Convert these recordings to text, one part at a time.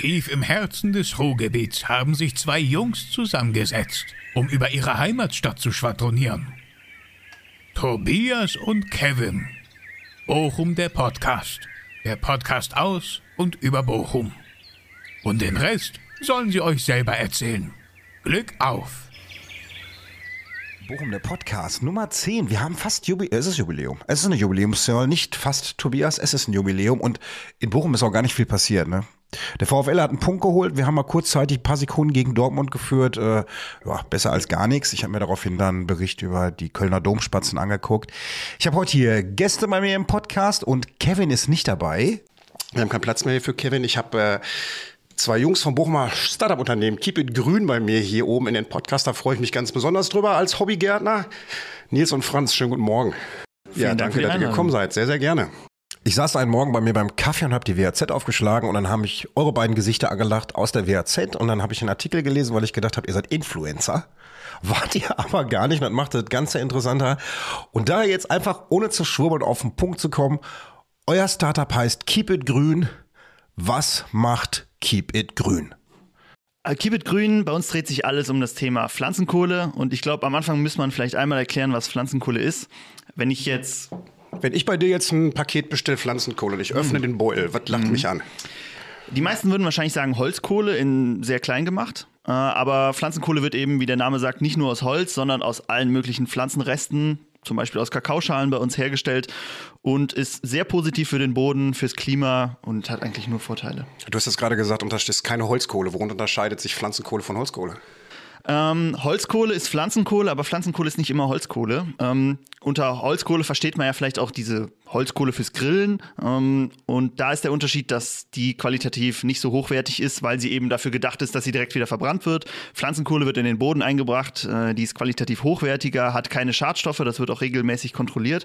Tief im Herzen des Ruhrgebiets haben sich zwei Jungs zusammengesetzt, um über ihre Heimatstadt zu schwadronieren. Tobias und Kevin. Bochum der Podcast. Der Podcast aus und über Bochum. Und den Rest sollen sie euch selber erzählen. Glück auf! Bochum, der Podcast Nummer 10. Wir haben fast Jubiläum. Es ist Jubiläum. Es ist eine Jubiläumsjahr, nicht fast Tobias, es ist ein Jubiläum. Und in Bochum ist auch gar nicht viel passiert, ne? Der VfL hat einen Punkt geholt. Wir haben mal kurzzeitig ein paar Sekunden gegen Dortmund geführt. Äh, ja, besser als gar nichts. Ich habe mir daraufhin dann einen Bericht über die Kölner Domspatzen angeguckt. Ich habe heute hier Gäste bei mir im Podcast und Kevin ist nicht dabei. Wir haben keinen Platz mehr hier für Kevin. Ich habe äh, zwei Jungs vom Bochumer Startup-Unternehmen Keep It Grün bei mir hier oben in den Podcast. Da freue ich mich ganz besonders drüber als Hobbygärtner. Nils und Franz, schönen guten Morgen. Vielen ja, danke, dass ihr gekommen seid. Sehr, sehr gerne. Ich saß einen Morgen bei mir beim Kaffee und habe die WAZ aufgeschlagen und dann haben mich eure beiden Gesichter angelacht aus der WAZ und dann habe ich einen Artikel gelesen, weil ich gedacht habe, ihr seid Influencer. Wart ihr aber gar nicht und das macht das Ganze interessanter. Und da jetzt einfach ohne zu schwurbeln auf den Punkt zu kommen, euer Startup heißt Keep It Grün. Was macht Keep It Grün? Äh, Keep It Grün, bei uns dreht sich alles um das Thema Pflanzenkohle und ich glaube, am Anfang müsste man vielleicht einmal erklären, was Pflanzenkohle ist. Wenn ich jetzt wenn ich bei dir jetzt ein Paket bestelle Pflanzenkohle und ich öffne mhm. den Beutel, was lacht mhm. mich an? Die meisten würden wahrscheinlich sagen Holzkohle in sehr klein gemacht. Äh, aber Pflanzenkohle wird eben, wie der Name sagt, nicht nur aus Holz, sondern aus allen möglichen Pflanzenresten, zum Beispiel aus Kakaoschalen bei uns hergestellt und ist sehr positiv für den Boden, fürs Klima und hat eigentlich nur Vorteile. Du hast jetzt gerade gesagt, ist keine Holzkohle. Worin unterscheidet sich Pflanzenkohle von Holzkohle? Ähm, Holzkohle ist Pflanzenkohle, aber Pflanzenkohle ist nicht immer Holzkohle. Ähm, unter Holzkohle versteht man ja vielleicht auch diese Holzkohle fürs Grillen. Ähm, und da ist der Unterschied, dass die qualitativ nicht so hochwertig ist, weil sie eben dafür gedacht ist, dass sie direkt wieder verbrannt wird. Pflanzenkohle wird in den Boden eingebracht, äh, die ist qualitativ hochwertiger, hat keine Schadstoffe, das wird auch regelmäßig kontrolliert.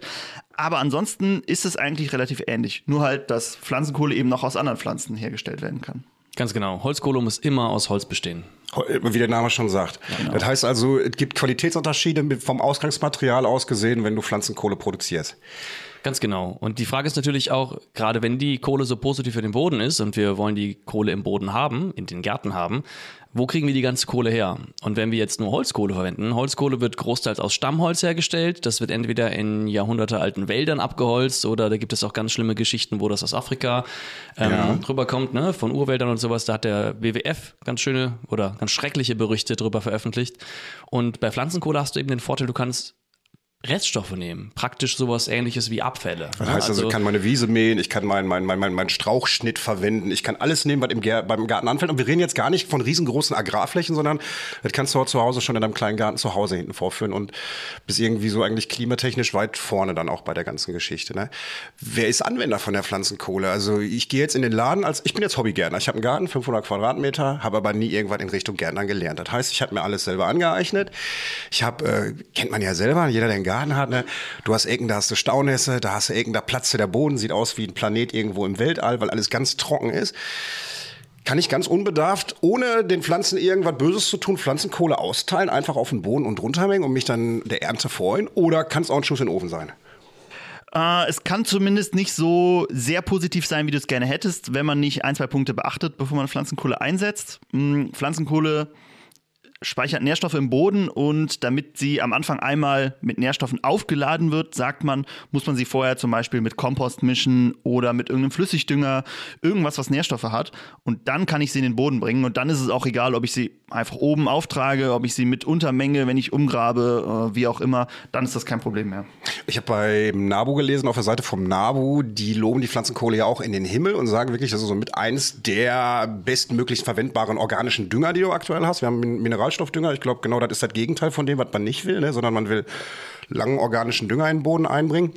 Aber ansonsten ist es eigentlich relativ ähnlich. Nur halt, dass Pflanzenkohle eben noch aus anderen Pflanzen hergestellt werden kann. Ganz genau. Holzkohle muss immer aus Holz bestehen. Wie der Name schon sagt. Genau. Das heißt also, es gibt Qualitätsunterschiede vom Ausgangsmaterial aus gesehen, wenn du Pflanzenkohle produzierst. Ganz genau. Und die Frage ist natürlich auch, gerade wenn die Kohle so positiv für den Boden ist und wir wollen die Kohle im Boden haben, in den Gärten haben, wo kriegen wir die ganze Kohle her? Und wenn wir jetzt nur Holzkohle verwenden, Holzkohle wird großteils aus Stammholz hergestellt. Das wird entweder in jahrhundertealten Wäldern abgeholzt oder da gibt es auch ganz schlimme Geschichten, wo das aus Afrika ähm, ja. rüberkommt, ne? von Urwäldern und sowas. Da hat der WWF ganz schöne oder ganz schreckliche Berichte drüber veröffentlicht. Und bei Pflanzenkohle hast du eben den Vorteil, du kannst Reststoffe nehmen. Praktisch sowas ähnliches wie Abfälle. Das heißt also, also, ich kann meine Wiese mähen, ich kann meinen mein, mein, mein, mein Strauchschnitt verwenden, ich kann alles nehmen, was im beim Garten anfällt. Und wir reden jetzt gar nicht von riesengroßen Agrarflächen, sondern das kannst du zu Hause schon in deinem kleinen Garten zu Hause hinten vorführen und bist irgendwie so eigentlich klimatechnisch weit vorne dann auch bei der ganzen Geschichte. Ne? Wer ist Anwender von der Pflanzenkohle? Also ich gehe jetzt in den Laden, als ich bin jetzt Hobbygärtner. Ich habe einen Garten, 500 Quadratmeter, habe aber nie irgendwas in Richtung Gärtnern gelernt. Das heißt, ich habe mir alles selber angeeignet. Ich habe, äh, kennt man ja selber, jeder, der einen Garten Garten hat. Ne? Du hast Ecken, da hast du Staunässe, da hast du Ecken, da platzt der Boden, sieht aus wie ein Planet irgendwo im Weltall, weil alles ganz trocken ist. Kann ich ganz unbedarft, ohne den Pflanzen irgendwas Böses zu tun, Pflanzenkohle austeilen, einfach auf den Boden und runtermengen und mich dann der Ernte freuen? Oder kann es auch ein Schuss in den Ofen sein? Uh, es kann zumindest nicht so sehr positiv sein, wie du es gerne hättest, wenn man nicht ein, zwei Punkte beachtet, bevor man Pflanzenkohle einsetzt. Hm, Pflanzenkohle speichert Nährstoffe im Boden und damit sie am Anfang einmal mit Nährstoffen aufgeladen wird, sagt man, muss man sie vorher zum Beispiel mit Kompost mischen oder mit irgendeinem Flüssigdünger, irgendwas, was Nährstoffe hat. Und dann kann ich sie in den Boden bringen. Und dann ist es auch egal, ob ich sie einfach oben auftrage, ob ich sie mit Untermenge, wenn ich umgrabe, äh, wie auch immer, dann ist das kein Problem mehr. Ich habe beim NABU gelesen, auf der Seite vom NABU, die loben die Pflanzenkohle ja auch in den Himmel und sagen wirklich, das ist so mit eins der bestmöglichst verwendbaren organischen Dünger, die du aktuell hast. Wir haben Mineralstoffdünger. Ich glaube, genau das ist das Gegenteil von dem, was man nicht will, ne? sondern man will langen organischen Dünger in den Boden einbringen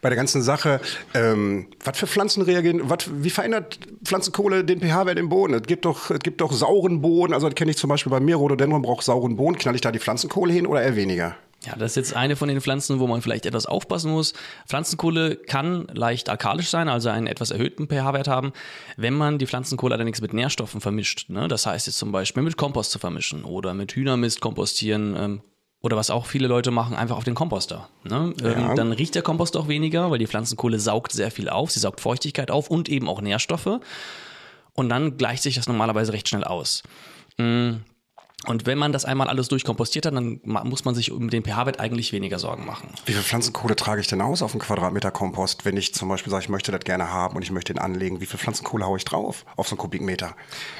bei der ganzen Sache, ähm, was für Pflanzen reagieren, wat, wie verändert Pflanzenkohle den pH-Wert im Boden? Es gibt doch, es gibt doch sauren Boden, also das kenne ich zum Beispiel bei mir, Rhododendron braucht sauren Boden, knall ich da die Pflanzenkohle hin oder eher weniger? Ja, das ist jetzt eine von den Pflanzen, wo man vielleicht etwas aufpassen muss. Pflanzenkohle kann leicht alkalisch sein, also einen etwas erhöhten pH-Wert haben, wenn man die Pflanzenkohle allerdings mit Nährstoffen vermischt. Ne? Das heißt jetzt zum Beispiel mit Kompost zu vermischen oder mit Hühnermist kompostieren ähm, oder was auch viele Leute machen, einfach auf den Komposter. Ne? Ja. Ähm, dann riecht der Kompost auch weniger, weil die Pflanzenkohle saugt sehr viel auf. Sie saugt Feuchtigkeit auf und eben auch Nährstoffe. und dann gleicht sich das normalerweise recht schnell aus. Mm, Und wenn man das einmal alles durchkompostiert hat, dann muss man sich um den pH-Wert eigentlich weniger Sorgen machen. Wie viel Pflanzenkohle trage ich denn aus auf einen Quadratmeter Kompost, wenn ich zum Beispiel sage, ich möchte das gerne haben und ich möchte ihn anlegen? Wie viel Pflanzenkohle haue ich drauf auf so einen Kubikmeter?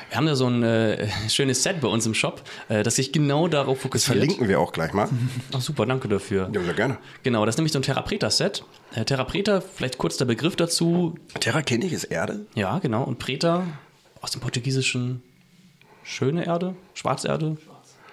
Wir haben da so ein äh, schönes Set bei uns im Shop, äh, das sich genau darauf Das fokussiert. verlinken wir auch gleich mal. Ach super, danke dafür. Ja, sehr gerne. Genau, das ist nämlich so ein Therapreta-Set. Äh, Therapreta, vielleicht kurz der Begriff dazu. Terra kenne ich, ist Erde. Ja, genau. Und Preta aus dem portugiesischen schöne Erde, Schwarzerde.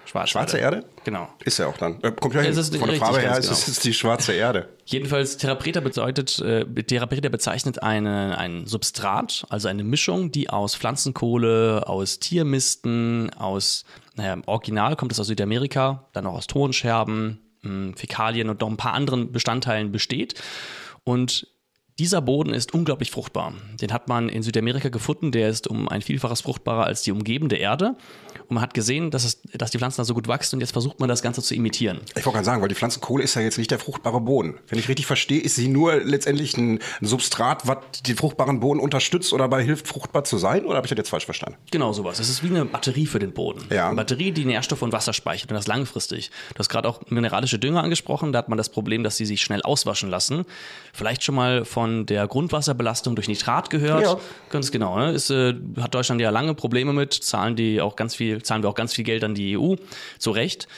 Schwarze, Schwarze Erde? Genau. Ist ja auch dann. Äh, kommt ja hin. Es ist Von der Farbe her ganz ist es genau. die schwarze Erde. Jedenfalls Therapreta bedeutet, äh, Therapreta bezeichnet eine, ein Substrat, also eine Mischung, die aus Pflanzenkohle, aus Tiermisten, aus, naja, Original kommt es aus Südamerika, dann auch aus Tonscherben, mh, Fäkalien und noch ein paar anderen Bestandteilen besteht. Und dieser Boden ist unglaublich fruchtbar. Den hat man in Südamerika gefunden. Der ist um ein Vielfaches fruchtbarer als die umgebende Erde. Und man hat gesehen, dass, es, dass die Pflanzen da so gut wachsen. Und jetzt versucht man das Ganze zu imitieren. Ich wollte gerade sagen, weil die Pflanzenkohle ist ja jetzt nicht der fruchtbare Boden. Wenn ich richtig verstehe, ist sie nur letztendlich ein, Substrat, was den fruchtbaren Boden unterstützt oder dabei hilft, fruchtbar zu sein? Oder habe ich das jetzt falsch verstanden? Genau sowas. Es ist wie eine Batterie für den Boden. Ja. Eine Batterie, die Nährstoffe und Wasser speichert und das langfristig. Du hast gerade auch mineralische Dünger angesprochen. Da hat man das Problem, dass sie sich schnell auswaschen lassen. Vielleicht schon mal von der Grundwasserbelastung durch Nitrat gehört. Ja. Ganz genau. Ne? Ist, äh, hat Deutschland ja lange Probleme mit. Zahlen die auch ganz viel, zahlen wir auch ganz viel Geld an die EU. Zu Recht.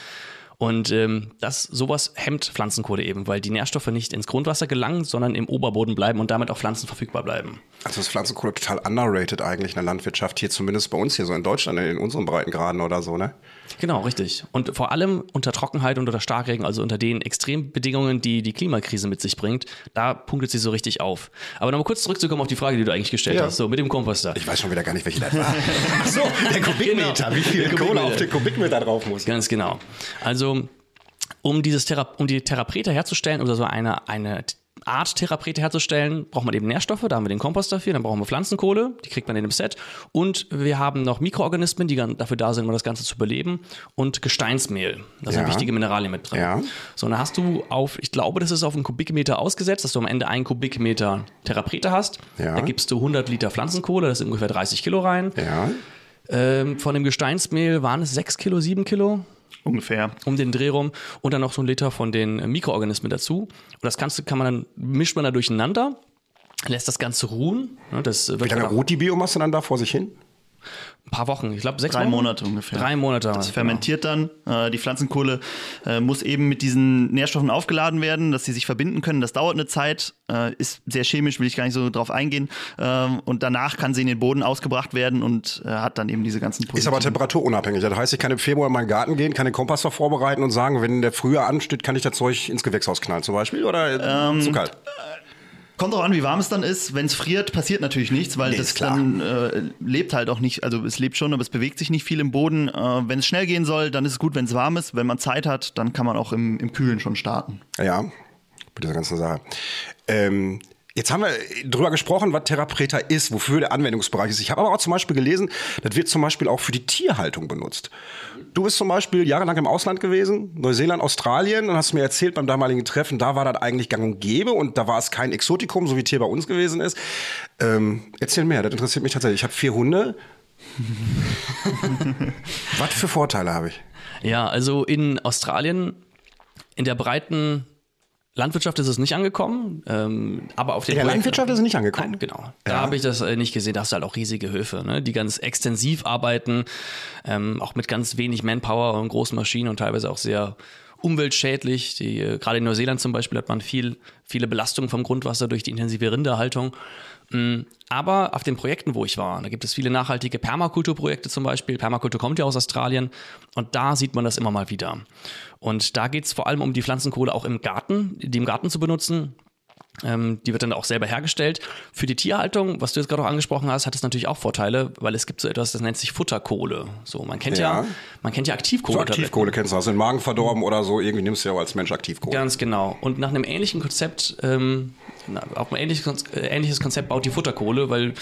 Und ähm, das, sowas hemmt Pflanzenkohle eben, weil die Nährstoffe nicht ins Grundwasser gelangen, sondern im Oberboden bleiben und damit auch Pflanzen verfügbar bleiben. Also ist Pflanzenkohle total underrated eigentlich in der Landwirtschaft, hier zumindest bei uns hier so in Deutschland, in unseren Breitengraden oder so, ne? Genau, richtig. Und vor allem unter Trockenheit und unter Starkregen, also unter den Extrembedingungen, die die Klimakrise mit sich bringt, da punktet sie so richtig auf. Aber nochmal kurz zurückzukommen auf die Frage, die du eigentlich gestellt Ja. hast, so mit dem Komposter. Ich weiß schon wieder gar nicht, welche das war. Ach so, der Kubikmeter, Genau. wie viel Kohle auf den Kubikmeter drauf muss. Ganz genau. Also, um, dieses Thera um die Theraprete herzustellen, oder so eine, eine Art Theraprete herzustellen, braucht man eben Nährstoffe, da haben wir den Kompost dafür, dann brauchen wir Pflanzenkohle, die kriegt man in dem Set. Und wir haben noch Mikroorganismen, die dafür da sind, um das Ganze zu beleben. Und Gesteinsmehl. Da sind Ja. wichtige Mineralien mit drin. Ja. So, dann hast du auf, ich glaube, das ist auf einen Kubikmeter ausgesetzt, dass du am Ende einen Kubikmeter Theraprete hast. Ja. Da gibst du 100 Liter Pflanzenkohle, das sind ungefähr 30 Kilo rein. Ähm, von dem Gesteinsmehl waren es 6 Kilo, 7 Kilo Ungefähr. um den Dreh rum und dann noch so ein Liter von den äh, Mikroorganismen dazu. Und das Ganze kann man dann, mischt man da durcheinander, lässt das Ganze ruhen. Ne, Das wird Wie lange ruht die Biomasse dann da vor sich hin? Ein paar Wochen, ich glaube sechs Drei Wochen. Monate ungefähr. Drei Monate. Das genau. fermentiert dann. Äh, die Pflanzenkohle äh, muss eben mit diesen Nährstoffen aufgeladen werden, dass sie sich verbinden können. Das dauert eine Zeit, äh, ist sehr chemisch, will ich gar nicht so drauf eingehen. Ähm, und danach kann sie in den Boden ausgebracht werden und äh, hat dann eben diese ganzen Ist aber temperaturunabhängig. Das heißt, ich kann im Februar in meinen Garten gehen, kann den Komposter vorbereiten und sagen, wenn der früher ansteht, kann ich das Zeug ins Gewächshaus knallen zum Beispiel? Oder Ähm, zu kalt? Kommt drauf an, wie warm es dann ist. Wenn es friert, passiert natürlich nichts, weil Nee, das dann äh, lebt halt auch nicht. Also es lebt schon, aber es bewegt sich nicht viel im Boden. Äh, wenn es schnell gehen soll, dann ist es gut, wenn es warm ist. Wenn man Zeit hat, dann kann man auch im, im Kühlen schon starten. Ja, bei dieser ganzen Sache. Ähm, jetzt haben wir drüber gesprochen, was Therapreta ist, wofür der Anwendungsbereich ist. Ich habe aber auch zum Beispiel gelesen, das wird zum Beispiel auch für die Tierhaltung benutzt. Du bist zum Beispiel jahrelang im Ausland gewesen, Neuseeland, Australien, und hast mir erzählt beim damaligen Treffen, da war das eigentlich gang und gäbe und da war es kein Exotikum, so wie Tier bei uns gewesen ist. Ähm, erzähl mehr, das interessiert mich tatsächlich. Ich habe vier Hunde. was für Vorteile habe ich? Ja, also in Australien, in der breiten Landwirtschaft ist es nicht angekommen, ähm, aber auf den In der Landwirtschaft ist es nicht angekommen? Nein, genau. Da Ja. habe ich das äh, nicht gesehen. Da hast du halt auch riesige Höfe, ne? die ganz extensiv arbeiten, ähm, auch mit ganz wenig Manpower und großen Maschinen und teilweise auch sehr umweltschädlich. Die, äh, gerade in Neuseeland zum Beispiel hat man viel, viele Belastungen vom Grundwasser durch die intensive Rinderhaltung. Mm, Aber auf den Projekten, wo ich war, da gibt es viele nachhaltige Permakulturprojekte zum Beispiel. Permakultur kommt ja aus Australien und da sieht man das immer mal wieder. Und da geht es vor allem um die Pflanzenkohle auch im Garten, die im Garten zu benutzen. Ähm, die wird dann auch selber hergestellt. Für die Tierhaltung, was du jetzt gerade auch angesprochen hast, hat es natürlich auch Vorteile, weil es gibt so etwas, das nennt sich Futterkohle. So, man kennt ja, Ja. man kennt ja Aktivkohle. So Aktivkohle kennst du, hast du den Magen verdorben oder so, irgendwie nimmst du ja auch als Mensch Aktivkohle. Ganz genau. Und nach einem ähnlichen Konzept, ähm, na, auf ein ähnliches, äh, ähnliches Konzept baut die Futterkohle, weil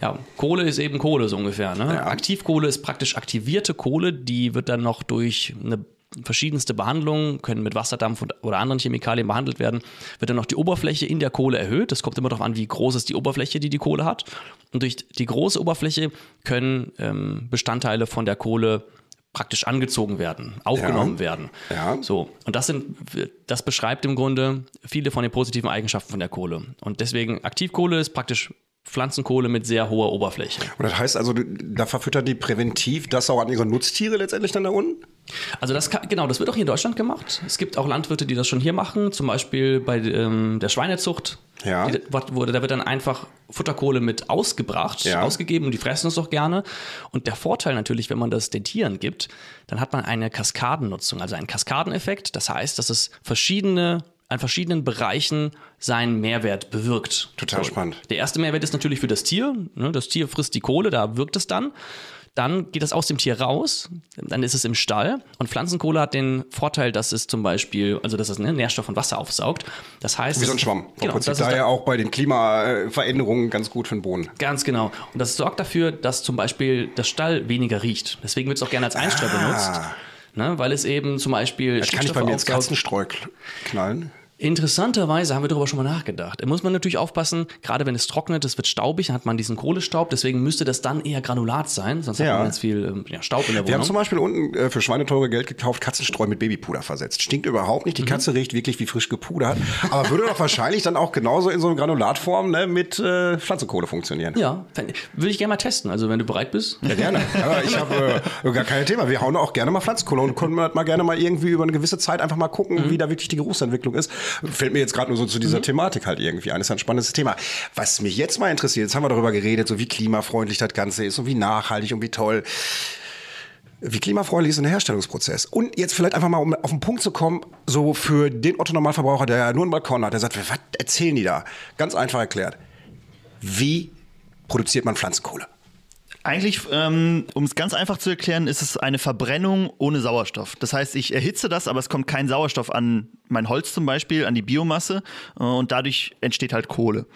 ja, Kohle ist eben Kohle so ungefähr. Ne? Ja. Aktivkohle ist praktisch aktivierte Kohle, die wird dann noch durch eine verschiedenste Behandlungen, können mit Wasserdampf oder anderen Chemikalien behandelt werden, wird dann noch die Oberfläche in der Kohle erhöht. Das kommt immer darauf an, wie groß ist die Oberfläche, die die Kohle hat. Und durch die große Oberfläche können ähm, Bestandteile von der Kohle praktisch angezogen werden, aufgenommen Ja. werden. Ja. So. Und das sind, das beschreibt im Grunde viele von den positiven Eigenschaften von der Kohle. Und deswegen Aktivkohle ist praktisch Pflanzenkohle mit sehr hoher Oberfläche. Und das heißt also, da verfüttern die präventiv das auch an ihre Nutztiere letztendlich dann da unten? Also das kann, genau, das wird auch hier in Deutschland gemacht. Es gibt auch Landwirte, die das schon hier machen, zum Beispiel bei ähm, der Schweinezucht. Ja. Die, wurde, da wird dann einfach Futterkohle mit ausgebracht, Ja. ausgegeben und die fressen es auch gerne. Und der Vorteil natürlich, wenn man das den Tieren gibt, dann hat man eine Kaskadennutzung, also einen Kaskadeneffekt. Das heißt, dass es verschiedene an verschiedenen Bereichen seinen Mehrwert bewirkt. Total spannend. Der erste Mehrwert ist natürlich für das Tier. Ne? Das Tier frisst die Kohle, da wirkt es dann. Dann geht es aus dem Tier raus, dann ist es im Stall. Und Pflanzenkohle hat den Vorteil, dass es zum Beispiel, also dass es ne, Nährstoff und Wasser aufsaugt. Das heißt, Wie so ein Schwamm. Vom Genau, Prinzip das ist daher da- auch bei den Klimaveränderungen ganz gut für den Boden. Ganz genau. Und das sorgt dafür, dass zum Beispiel das Stall weniger riecht. Deswegen wird es auch gerne als Einstreu benutzt. Ne, weil es eben zum Beispiel. Ah. Das kann ich bei mir ins Stickstoffe Katzenstreu knallen. Interessanterweise haben wir darüber schon mal nachgedacht. Da muss man natürlich aufpassen, gerade wenn es trocknet, es wird staubig, dann hat man diesen Kohlestaub, deswegen müsste das dann eher Granulat sein, sonst Ja. hat man ganz viel ähm, ja, Staub in der Wir haben Wohnung. zum Beispiel unten äh, für Schweineteure Geld gekauft, Katzenstreu mit Babypuder versetzt. Stinkt überhaupt Mhm. nicht. Die Katze riecht wirklich wie frisch gepudert. Aber würde doch wahrscheinlich dann auch genauso in so einer Granulatform ne, mit äh, Pflanzenkohle funktionieren. ja, würde ich gerne mal testen, also wenn du bereit bist. Ja, gerne. Aber ich habe äh, gar kein Thema. Wir hauen auch gerne mal Pflanzenkohle und können halt mal gerne mal irgendwie über eine gewisse Zeit einfach mal gucken, Mhm. wie da wirklich die Geruchsentwicklung ist. Fällt mir jetzt gerade nur so zu dieser Mhm. Thematik halt irgendwie ein. Das ist ein spannendes Thema. Was mich jetzt mal interessiert, jetzt haben wir darüber geredet, so wie klimafreundlich das Ganze ist und wie nachhaltig und wie toll. Wie klimafreundlich ist denn der Herstellungsprozess? Und jetzt vielleicht einfach mal, um auf den Punkt zu kommen, so für den Otto-Normalverbraucher, der ja nur einen Balkon hat, der sagt, was erzählen die da? Ganz einfach erklärt. Wie produziert man Pflanzenkohle? Eigentlich, ähm, um es ganz einfach zu erklären, ist es eine Verbrennung ohne Sauerstoff. Das heißt, ich erhitze das, aber es kommt kein Sauerstoff an mein Holz zum Beispiel, an die Biomasse äh, und dadurch entsteht halt Kohle.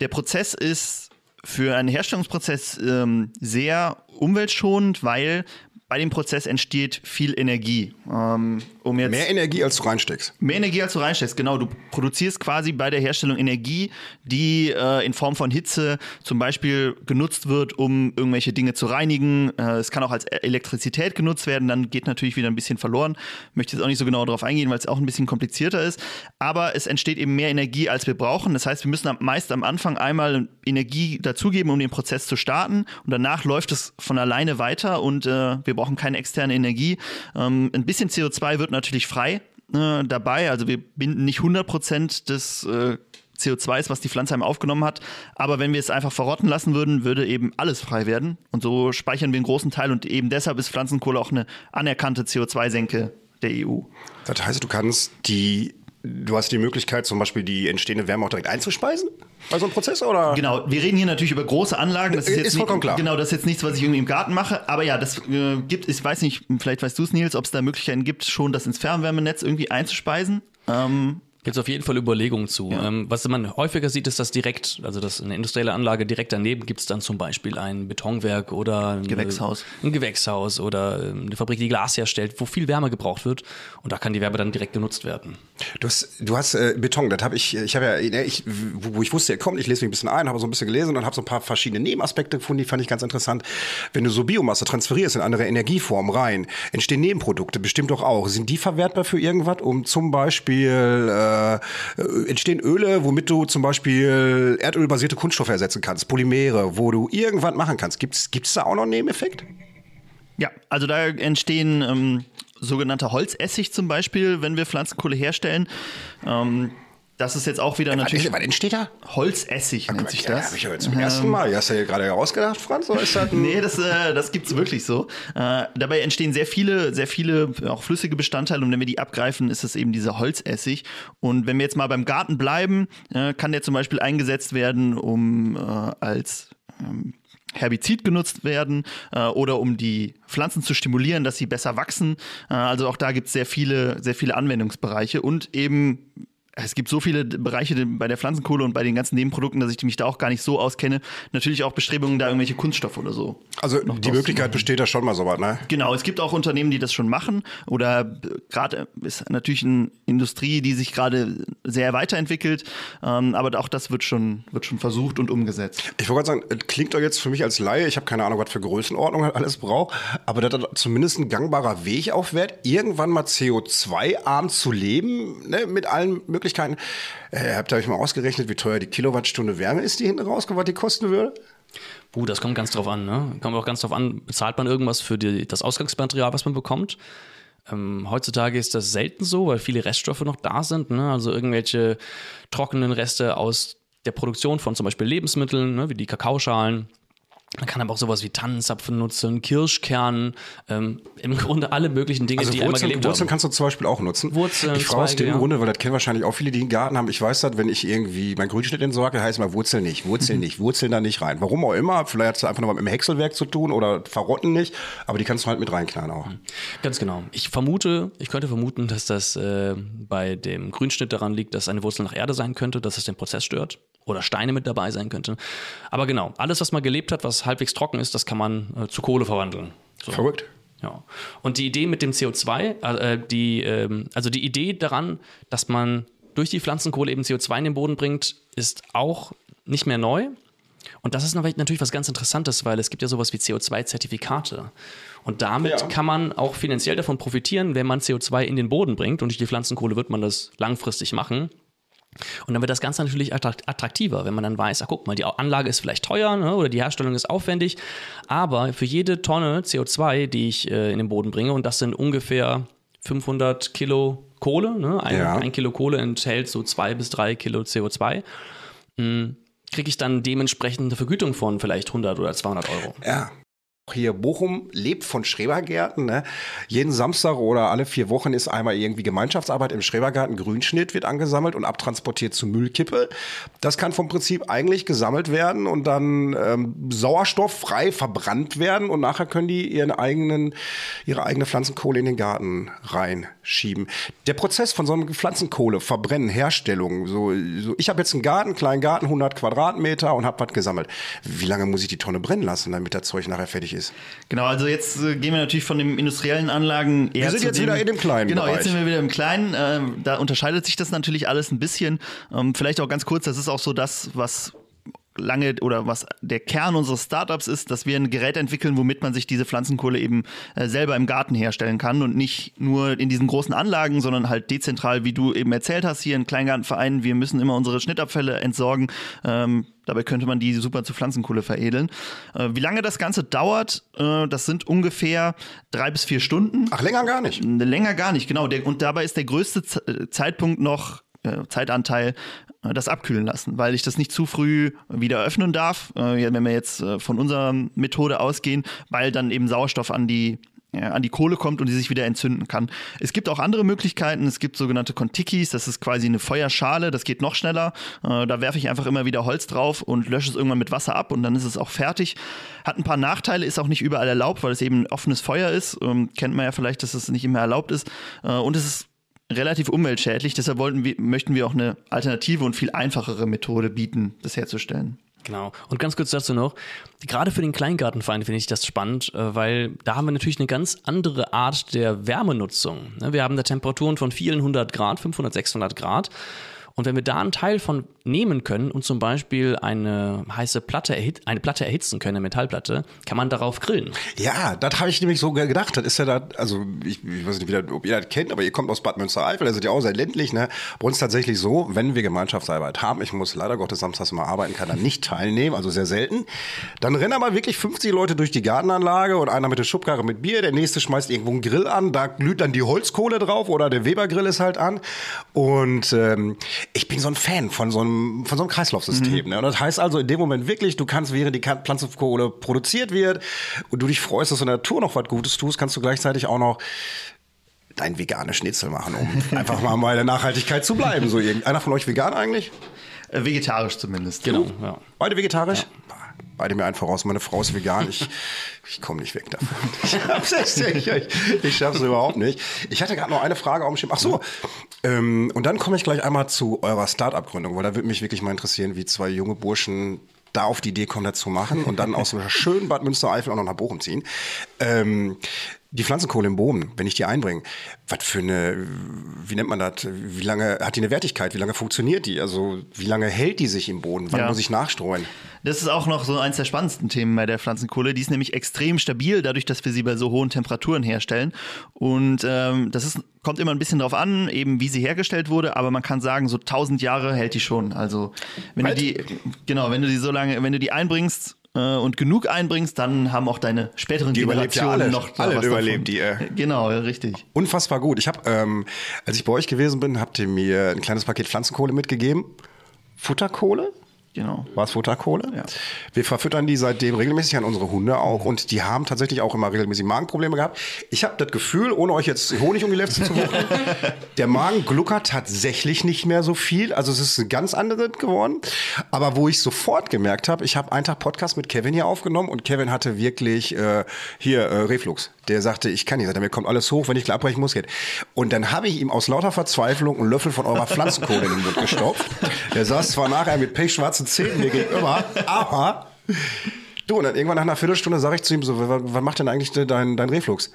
Der Prozess ist für einen Herstellungsprozess ähm, sehr umweltschonend, weil bei dem Prozess entsteht viel Energie. Ähm, um jetzt Mehr Energie, als du reinsteckst. Mehr Energie, als du reinsteckst, genau. Du produzierst quasi bei der Herstellung Energie, die äh, in Form von Hitze zum Beispiel genutzt wird, um irgendwelche Dinge zu reinigen. Äh, es kann auch als E- Elektrizität genutzt werden, dann geht natürlich wieder ein bisschen verloren. Möchte jetzt auch nicht so genau darauf eingehen, weil es auch ein bisschen komplizierter ist. Aber es entsteht eben mehr Energie, als wir brauchen. Das heißt, wir müssen am- meist am Anfang einmal Energie dazugeben, um den Prozess zu starten. Und danach läuft es von alleine weiter und äh, wir brauchen keine externe Energie. Ähm, ein bisschen CO2 wird natürlich frei äh, dabei. Also wir binden nicht 100% des äh, CO2s, was die Pflanze einmal aufgenommen hat. Aber wenn wir es einfach verrotten lassen würden, würde eben alles frei werden. Und so speichern wir einen großen Teil. Und eben deshalb ist Pflanzenkohle auch eine anerkannte CO2-Senke der EU. Das heißt, du kannst die, du hast die Möglichkeit, zum Beispiel die entstehende Wärme auch direkt einzuspeisen bei so einem Prozess, oder? Genau, wir reden hier natürlich über große Anlagen. Das ist, Ist jetzt vollkommen nicht, klar. Genau, das ist jetzt nichts, was ich irgendwie im Garten mache. Aber ja, das äh, gibt, ich weiß nicht, vielleicht weißt du es, Nils, ob es da Möglichkeiten gibt, schon das ins Fernwärmenetz irgendwie einzuspeisen. Ähm, Gibt es auf jeden Fall Überlegungen zu. Ähm, was man häufiger sieht, ist, dass direkt, also dass eine industrielle Anlage direkt daneben gibt es dann zum Beispiel ein Betonwerk oder ein Gewächshaus. Ein Gewächshaus oder ähm, eine Fabrik, die Glas herstellt, wo viel Wärme gebraucht wird. Und da kann die Wärme dann direkt genutzt werden. Du hast, du hast äh, Beton, das habe ich, ich habe ja, ne, ich, wo, wo ich wusste, er kommt, ich lese mich ein bisschen ein, habe so ein bisschen gelesen und habe so ein paar verschiedene Nebenaspekte gefunden, die fand ich ganz interessant. Wenn du so Biomasse transferierst in andere Energieformen rein, entstehen Nebenprodukte, bestimmt doch auch. Sind die verwertbar für irgendwas, um zum Beispiel, äh, äh, entstehen Öle, womit du zum Beispiel erdölbasierte Kunststoffe ersetzen kannst, Polymere, wo du irgendwas machen kannst. Gibt's gibt's da auch noch einen Nebeneffekt? Ja, also da entstehen ähm, sogenannte Holzessig zum Beispiel, wenn wir Pflanzenkohle herstellen. Ähm, das ist jetzt auch wieder natürlich. Was entsteht da? Holzessig nennt sich Ja, das. habe ich ja zum ersten Mal. Hast du ja gerade ausgedacht, Franz? Oder ist das Nee, das, äh, das gibt's wirklich so. Äh, dabei entstehen sehr viele, sehr viele auch flüssige Bestandteile und wenn wir die abgreifen, ist es eben dieser Holzessig. Und wenn wir jetzt mal beim Garten bleiben, äh, kann der zum Beispiel eingesetzt werden, um äh, als ähm, Herbizid genutzt werden äh, oder um die Pflanzen zu stimulieren, dass sie besser wachsen. Äh, also auch da gibt's sehr viele, sehr viele Anwendungsbereiche und eben es gibt so viele Bereiche bei der Pflanzenkohle und bei den ganzen Nebenprodukten, dass ich mich da auch gar nicht so auskenne. Natürlich auch Bestrebungen, da irgendwelche Kunststoffe oder so. Also die Möglichkeit besteht da schon mal so was, ne? Genau, es gibt auch Unternehmen, die das schon machen. Oder gerade ist natürlich eine Industrie, die sich gerade sehr weiterentwickelt. Ähm, aber auch das wird schon, wird schon versucht und umgesetzt. Ich wollte gerade sagen, es klingt doch jetzt für mich als Laie, ich habe keine Ahnung, was für Größenordnung alles braucht, aber dass das zumindest ein gangbarer Weg auf wird, irgendwann mal CO2-arm zu leben, ne, mit allen Möglichkeiten. Äh, habt ihr euch mal ausgerechnet, wie teuer die Kilowattstunde Wärme ist, die hinten rauskommt, was die kosten würde? Puh, das kommt ganz drauf an. Ne? Kommt auch ganz drauf an, bezahlt man irgendwas für die, das Ausgangsmaterial, was man bekommt? Ähm, heutzutage ist das selten so, weil viele Reststoffe noch da sind. Ne? Also irgendwelche trockenen Reste aus der Produktion von zum Beispiel Lebensmitteln, ne? wie die Kakaoschalen. Man kann aber auch sowas wie Tannenzapfen nutzen, Kirschkern, ähm, im Grunde alle möglichen Dinge, Also die einmal Wurzeln, gelebt Wurzeln haben. kannst du zum Beispiel auch nutzen. Wurzeln, ich frage aus dem ja. Grunde, weil das kennen wahrscheinlich auch viele, die einen Garten haben. Ich weiß das, wenn ich irgendwie mein Grünschnitt entsorge, heißt immer Wurzel nicht, Wurzel nicht, Wurzeln da nicht rein. Warum auch immer, vielleicht hat es einfach noch mal mit dem Häckselwerk zu tun oder verrotten nicht, aber die kannst du halt mit reinknallen auch. Ganz genau. Ich vermute, ich könnte vermuten, dass das äh, bei dem Grünschnitt daran liegt, dass eine Wurzel nach Erde sein könnte, dass es den Prozess stört oder Steine mit dabei sein könnte. Aber genau, alles, was mal gelebt hat, was halbwegs trocken ist, das kann man äh, zu Kohle verwandeln. So. Verrückt. Ja. Und die Idee mit dem CO2, äh, die, ähm, also die Idee daran, dass man durch die Pflanzenkohle eben CO2 in den Boden bringt, ist auch nicht mehr neu. Und das ist natürlich was ganz Interessantes, weil es gibt ja sowas wie CO2-Zertifikate. Und damit Ja. kann man auch finanziell davon profitieren, wenn man CO2 in den Boden bringt. Und durch die Pflanzenkohle wird man das langfristig machen. Und dann wird das Ganze natürlich attrakt- attraktiver, wenn man dann weiß, ach guck mal, die Anlage ist vielleicht teuer ne, oder die Herstellung ist aufwendig, aber für jede Tonne CO2, die ich äh, in den Boden bringe, und das sind ungefähr 500 Kilo Kohle, ne, ein, Ja. ein Kilo Kohle enthält so zwei bis drei Kilo CO2, kriege ich dann dementsprechend eine Vergütung von vielleicht 100 oder 200 Euro. Ja. Hier Bochum lebt von Schrebergärten. Ne? Jeden Samstag oder alle vier Wochen ist einmal irgendwie Gemeinschaftsarbeit im Schrebergarten. Grünschnitt wird angesammelt und abtransportiert zu Müllkippe. Das kann vom Prinzip eigentlich gesammelt werden und dann ähm, sauerstofffrei verbrannt werden und nachher können die ihren eigenen, ihre eigene Pflanzenkohle in den Garten reinschieben. Der Prozess von so einem Pflanzenkohle, Verbrennen, Herstellung, so, so ich habe jetzt einen Garten, kleinen Garten, 100 Quadratmeter und habe was gesammelt. Wie lange muss ich die Tonne brennen lassen, damit das Zeug nachher fertig ist? Genau, also jetzt äh, gehen wir natürlich von den industriellen Anlagen eher sind zu jetzt dem, wieder in dem kleinen Genau, Bereich. jetzt sind wir wieder im kleinen. Ähm, da unterscheidet sich das natürlich alles ein bisschen. Ähm, vielleicht auch ganz kurz, das ist auch so das, was lange oder was der Kern unseres Startups ist, dass wir ein Gerät entwickeln, womit man sich diese Pflanzenkohle eben äh, selber im Garten herstellen kann und nicht nur in diesen großen Anlagen, sondern halt dezentral, wie du eben erzählt hast, hier in Kleingartenvereinen. Wir müssen immer unsere Schnittabfälle entsorgen. Ähm, dabei könnte man die super zu Pflanzenkohle veredeln. Äh, wie lange das Ganze dauert, äh, das sind ungefähr drei bis vier Stunden. Ach, länger gar nicht. Länger gar nicht, genau. Der, und dabei ist der größte Z Zeitpunkt noch, äh, Zeitanteil, das abkühlen lassen, weil ich das nicht zu früh wieder öffnen darf, äh, wenn wir jetzt äh, von unserer Methode ausgehen, weil dann eben Sauerstoff an die an die Kohle kommt und die sich wieder entzünden kann. Es gibt auch andere Möglichkeiten. Es gibt sogenannte Kontikis. Das ist quasi eine Feuerschale. Das geht noch schneller. Äh, da werfe ich einfach immer wieder Holz drauf und lösche es irgendwann mit Wasser ab und dann ist es auch fertig. Hat ein paar Nachteile, ist auch nicht überall erlaubt, weil es eben offenes Feuer ist. Ähm, kennt man ja vielleicht, dass es nicht immer erlaubt ist. Äh, und es ist relativ umweltschädlich. Deshalb wollten wir, möchten wir auch eine alternative und viel einfachere Methode bieten, das herzustellen. Genau. Und ganz kurz dazu noch, gerade für den Kleingartenverein finde ich das spannend, äh, weil da haben wir natürlich eine ganz andere Art der Wärmenutzung. Ne, Wir haben da Temperaturen von vielen hundert Grad, 500, 600 Grad. Und wenn wir da einen Teil von nehmen können und zum Beispiel eine heiße Platte, eine Platte erhitzen können, eine Metallplatte, kann man darauf grillen. Ja, das habe ich nämlich so gedacht. Das ist ja da, also ich, ich weiß nicht, ob ihr das kennt, aber ihr kommt aus Bad Münstereifel, ist ja auch sehr ländlich. Ne? Bei uns tatsächlich so, wenn wir Gemeinschaftsarbeit haben, ich muss leider Gottes samstags mal arbeiten, kann dann nicht teilnehmen, also sehr selten, dann rennen aber wirklich 50 Leute durch die Gartenanlage und einer mit der Schubkarre mit Bier, der nächste schmeißt irgendwo einen Grill an, da glüht dann die Holzkohle drauf oder der Webergrill ist halt an. Und ähm, ich bin so ein Fan von so einem, von so einem Kreislaufsystem. Ne? Und das heißt also in dem Moment wirklich, du kannst, während die Pflanzenkohle produziert wird und du dich freust, dass du in der Natur noch was Gutes tust, kannst du gleichzeitig auch noch dein veganes Schnitzel machen, um einfach mal bei der Nachhaltigkeit zu bleiben. So irgendeiner von euch vegan eigentlich? Äh, vegetarisch zumindest. Genau, ja. Beide vegetarisch? Beide mir einen voraus. Meine Frau ist vegan. Ich, ich komme nicht weg davon. Ich schaff's, echt nicht. ich, ich schaff's überhaupt nicht. Ich hatte gerade noch eine Frage auf dem Schirm. Ach so. Ähm, und dann komme ich gleich einmal zu eurer Start-up-Gründung, weil da würde mich wirklich mal interessieren, wie zwei junge Burschen da auf die Idee kommen, das zu machen und dann aus so einer schönen Bad Münstereifel auch noch nach Bochum ziehen. Ähm, die Pflanzenkohle im Boden, wenn ich die einbringe, was für eine, wie nennt man das? Wie lange hat die eine Wertigkeit? Wie lange funktioniert die? Also wie lange hält die sich im Boden? Wann Ja. muss ich nachstreuen? Das ist auch noch so eins der spannendsten Themen bei der Pflanzenkohle. Die ist nämlich extrem stabil, dadurch, dass wir sie bei so hohen Temperaturen herstellen. Und ähm, das ist, kommt immer ein bisschen drauf an, eben wie sie hergestellt wurde. Aber man kann sagen, so 1000 Jahre hält die schon. Also wenn du Alt? die, genau, wenn du die so lange, wenn du die einbringst äh, und genug einbringst, dann haben auch deine späteren Die ja Generationen alle. noch Alle was überlebt davon. die, äh. Genau, richtig. Unfassbar gut. Ich habe, ähm, als ich bei euch gewesen bin, habt ihr mir ein kleines Paket Pflanzenkohle mitgegeben. Futterkohle? Genau. War es Futterkohle? Ja. Wir verfüttern die seitdem regelmäßig an unsere Hunde auch und die haben tatsächlich auch immer regelmäßig Magenprobleme gehabt. Ich habe das Gefühl, ohne euch jetzt Honig um die Lefze zu wuchten, der Magen gluckert tatsächlich nicht mehr so viel. Also es ist ein ganz anderes geworden. Aber wo ich sofort gemerkt habe, ich habe einen Tag Podcast mit Kevin hier aufgenommen und Kevin hatte wirklich äh, hier äh, Reflux. Der sagte, ich kann nicht, sagte, mir kommt alles hoch, wenn ich gleich abbrechen muss. Geht. Und dann habe ich ihm aus lauter Verzweiflung einen Löffel von eurer Pflanzenkohle in den Mund gestopft. Der saß zwar nachher mit pechschwarzen Zähnen mir gegenüber, aber du, und dann irgendwann nach einer Viertelstunde sage ich zu ihm so, was, was macht denn eigentlich dein, dein Reflux?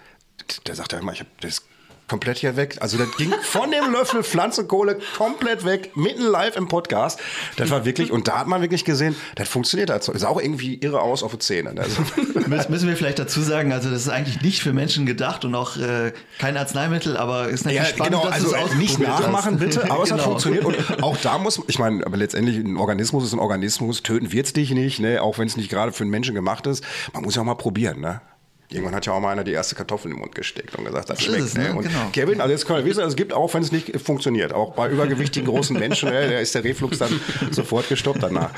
Der sagt ja immer, ich habe das komplett hier weg. Also das ging von dem Löffel Pflanzenkohle komplett weg, mitten live im Podcast. Das war wirklich, und da hat man wirklich gesehen, das funktioniert also. Sah auch irgendwie irre aus auf die Zähne. Also, Müssen wir vielleicht dazu sagen, also das ist eigentlich nicht für Menschen gedacht und auch äh, kein Arzneimittel, aber ist natürlich Ja, spannend, genau, dass also es nicht ausprobiert hast. nachmachen bitte, aber es hat Genau. funktioniert und auch da muss, ich meine, aber letztendlich ein Organismus ist ein Organismus, töten wird's dich nicht, ne, auch wenn es nicht gerade für einen Menschen gemacht ist, man muss ja auch mal probieren, ne. Irgendwann hat ja auch mal einer die erste Kartoffel im Mund gesteckt und gesagt, das ist schmeckt. es, ne? Und Genau. Kevin, also jetzt können wir wissen, es gibt auch, wenn es nicht funktioniert. Auch bei übergewichtigen großen Menschen, ne, der ist der Reflux dann sofort gestoppt danach.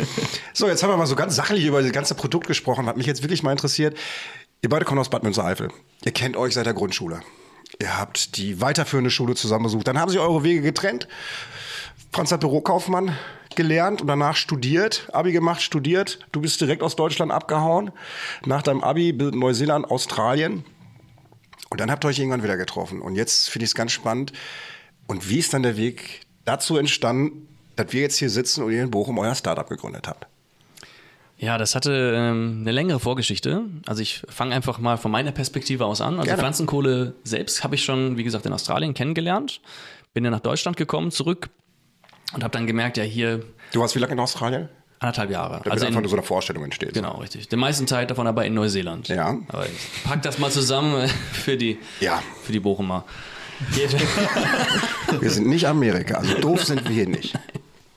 So, jetzt haben wir mal so ganz sachlich über das ganze Produkt gesprochen, hat mich jetzt wirklich mal interessiert. Ihr beide kommt aus Bad Münstereifel. Ihr kennt euch seit der Grundschule. Ihr habt die weiterführende Schule zusammen besucht. Dann haben sich eure Wege getrennt. Franz hat Bürokaufmann gelernt und danach studiert, Abi gemacht, studiert. Du bist direkt aus Deutschland abgehauen. Nach deinem Abi Neuseeland, Australien. Und dann habt ihr euch irgendwann wieder getroffen. Und jetzt finde ich es ganz spannend. Und wie ist dann der Weg dazu entstanden, dass wir jetzt hier sitzen und ihr in Bochum euer Startup gegründet habt? Ja, das hatte ähm, eine längere Vorgeschichte. Also ich fange einfach mal von meiner Perspektive aus an. Also Gerne. Pflanzenkohle selbst habe ich schon, wie gesagt, in Australien kennengelernt. Bin dann nach Deutschland gekommen, zurück und habe dann gemerkt, ja hier Du warst wie lange in Australien? anderthalb Jahre. Damit also einfach in, nur so eine Vorstellung entsteht. genau, richtig. Den meisten Zeit davon aber in Neuseeland. Ja. Aber ich pack das mal zusammen für die, Ja. für die Bochumer. Wir sind nicht Amerika, also doof sind wir hier nicht.